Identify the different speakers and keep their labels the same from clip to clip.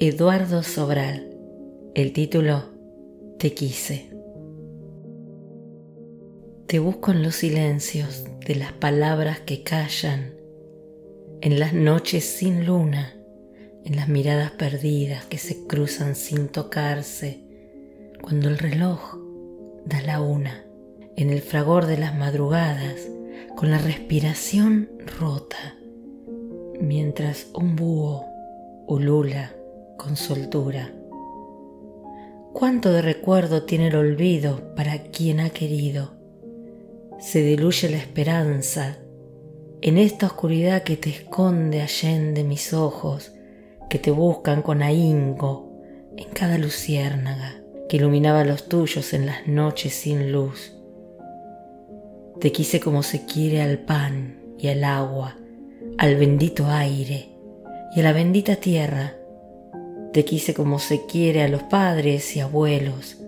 Speaker 1: Eduardo Sobral. El título Te quise. Te busco en los silencios de las palabras que callan, en las noches sin luna, en las miradas perdidas que se cruzan sin tocarse, cuando el reloj da la una, en el fragor de las madrugadas, con la respiración rota, mientras un búho ulula con soltura. Cuánto de recuerdo tiene el olvido para quien ha querido. Se diluye la esperanza en esta oscuridad que te esconde allende mis ojos, que te buscan con ahínco en cada luciérnaga que iluminaba los tuyos en las noches sin luz. Te quise como se quiere al pan y al agua, al bendito aire y a la bendita tierra te quise como se quiere a los padres y abuelos,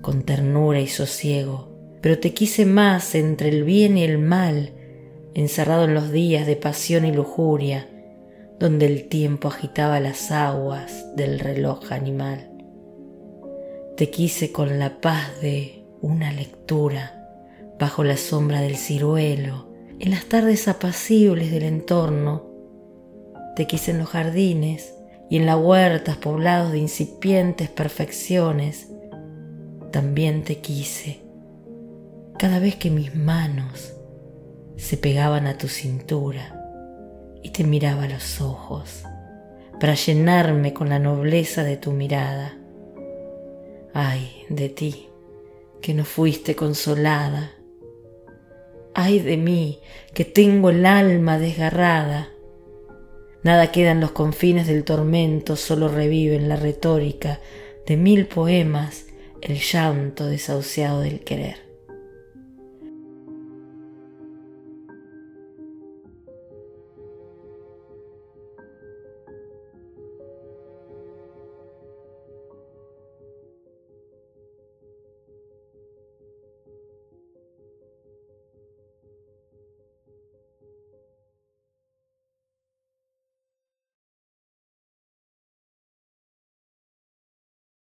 Speaker 1: con ternura y sosiego, pero te quise más entre el bien y el mal, encerrado en los días de pasión y lujuria, donde el tiempo agitaba las aguas del reloj animal. Te quise con la paz de una lectura, bajo la sombra del ciruelo, en las tardes apacibles del entorno. Te quise en los jardines, y en las huertas poblados de incipientes perfecciones, también te quise. Cada vez que mis manos se pegaban a tu cintura y te miraba a los ojos para llenarme con la nobleza de tu mirada. Ay de ti, que no fuiste consolada. Ay de mí, que tengo el alma desgarrada Nada queda en los confines del tormento, solo revive en la retórica de mil poemas el llanto desahuciado del querer.